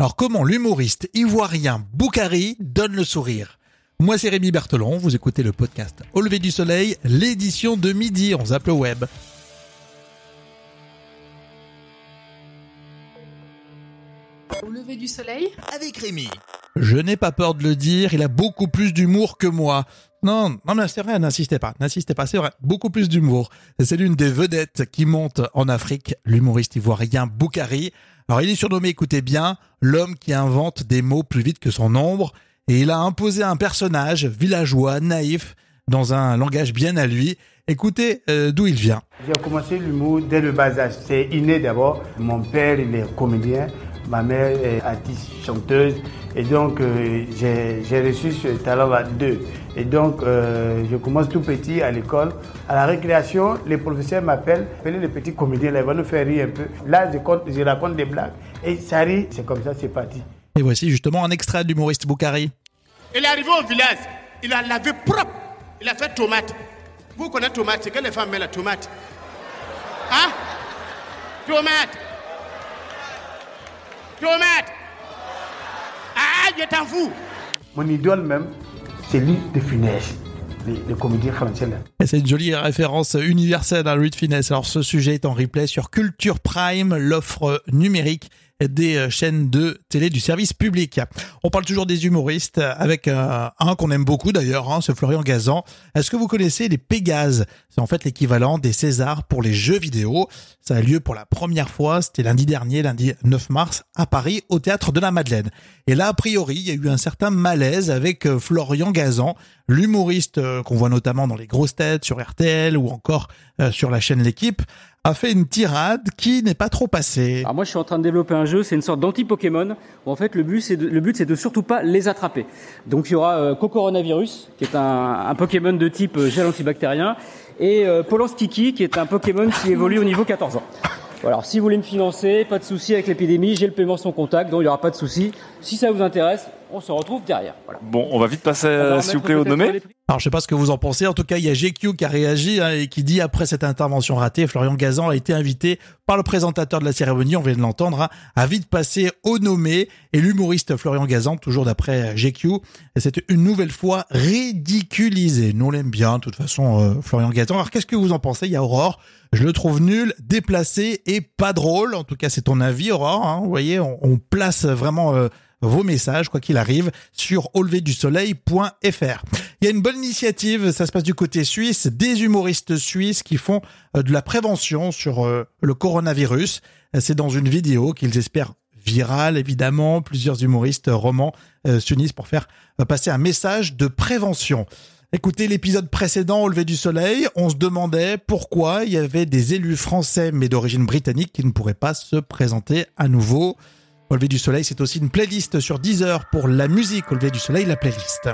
Alors comment l'humoriste ivoirien Boukari donne le sourire? Moi c'est Rémi Berthelon, vous écoutez le podcast Au lever du soleil, l'édition de midi, on zappe le web. Au lever du soleil? Avec Rémi. Je n'ai pas peur de le dire, il a beaucoup plus d'humour que moi. Non, non, mais c'est vrai, n'insistez pas, n'insistez pas, c'est vrai, beaucoup plus d'humour. C'est l'une des vedettes qui monte en Afrique, l'humoriste ivoirien Boukari. Alors il est surnommé, écoutez bien, l'homme qui invente des mots plus vite que son nombre, et il a imposé un personnage villageois, naïf, dans un langage bien à lui. Écoutez euh, d'où il vient. J'ai commencé l'humour dès le bas âge. C'est inné d'abord. Mon père, il est comédien. Ma mère est artiste chanteuse. Et donc, euh, j'ai reçu ce talent à deux. Et donc, euh, je commence tout petit à l'école. À la récréation, les professeurs m'appellent. Appelez le petit comédien, là, il va nous faire rire un peu. Là, je, compte, je raconte des blagues. Et ça rit, c'est comme ça, c'est parti. Et voici justement un extrait de l'humoriste Boukari. Il est arrivé au village, il a lavé propre, il a fait tomate. Vous connaissez tomate, c'est que les femmes mettent la tomate. Hein? Tomate Tomate Ah, je t'en fous. Mon idole même, c'est lui de Funès, le, le comédien français c'est une jolie référence universelle à Louis de Finesse. Alors ce sujet est en replay sur Culture Prime, l'offre numérique des euh, chaînes de télé du service public. On parle toujours des humoristes avec euh, un qu'on aime beaucoup d'ailleurs, hein, c'est Florian Gazan. Est-ce que vous connaissez les Pégases? C'est en fait l'équivalent des Césars pour les jeux vidéo. Ça a lieu pour la première fois, c'était lundi dernier, lundi 9 mars, à Paris, au théâtre de la Madeleine. Et là, a priori, il y a eu un certain malaise avec euh, Florian Gazan, l'humoriste qu'on voit notamment dans les grosses têtes sur RTL ou encore sur la chaîne L'équipe a fait une tirade qui n'est pas trop passée. Alors moi, je suis en train de développer un jeu, c'est une sorte d'anti-Pokémon, où en fait le but c'est de, le but c'est de surtout pas les attraper. Donc il y aura euh, Cocoronavirus, qui est un, un Pokémon de type euh, gel antibactérien, et euh, Polanskiki, qui est un Pokémon qui évolue au niveau 14 ans. Voilà, alors si vous voulez me financer, pas de souci avec l'épidémie, j'ai le paiement sans contact, donc il n'y aura pas de souci. Si ça vous intéresse, on se retrouve derrière. Voilà. Bon, on va vite passer, euh, s'il vous plaît, au nommé. Alors, je sais pas ce que vous en pensez. En tout cas, il y a GQ qui a réagi hein, et qui dit après cette intervention ratée, Florian Gazan a été invité par le présentateur de la cérémonie, on vient de l'entendre, hein, à vite passer au nommé. Et l'humoriste Florian Gazan, toujours d'après GQ, c'est une nouvelle fois ridiculisé. Nous, l'aime bien, de toute façon, euh, Florian Gazan. Alors, qu'est-ce que vous en pensez? Il y a Aurore. Je le trouve nul, déplacé et pas drôle. En tout cas, c'est ton avis, Aurore. Hein. Vous voyez, on, on place vraiment... Euh, vos messages, quoi qu'il arrive, sur auleverdusoleil.fr. Il y a une bonne initiative, ça se passe du côté suisse, des humoristes suisses qui font euh, de la prévention sur euh, le coronavirus. C'est dans une vidéo qu'ils espèrent virale, évidemment. Plusieurs humoristes romans euh, s'unissent pour faire passer un message de prévention. Écoutez l'épisode précédent au lever du soleil, on se demandait pourquoi il y avait des élus français mais d'origine britannique qui ne pourraient pas se présenter à nouveau. Au lever du soleil, c'est aussi une playlist sur Deezer pour la musique au lever du soleil, la playlist.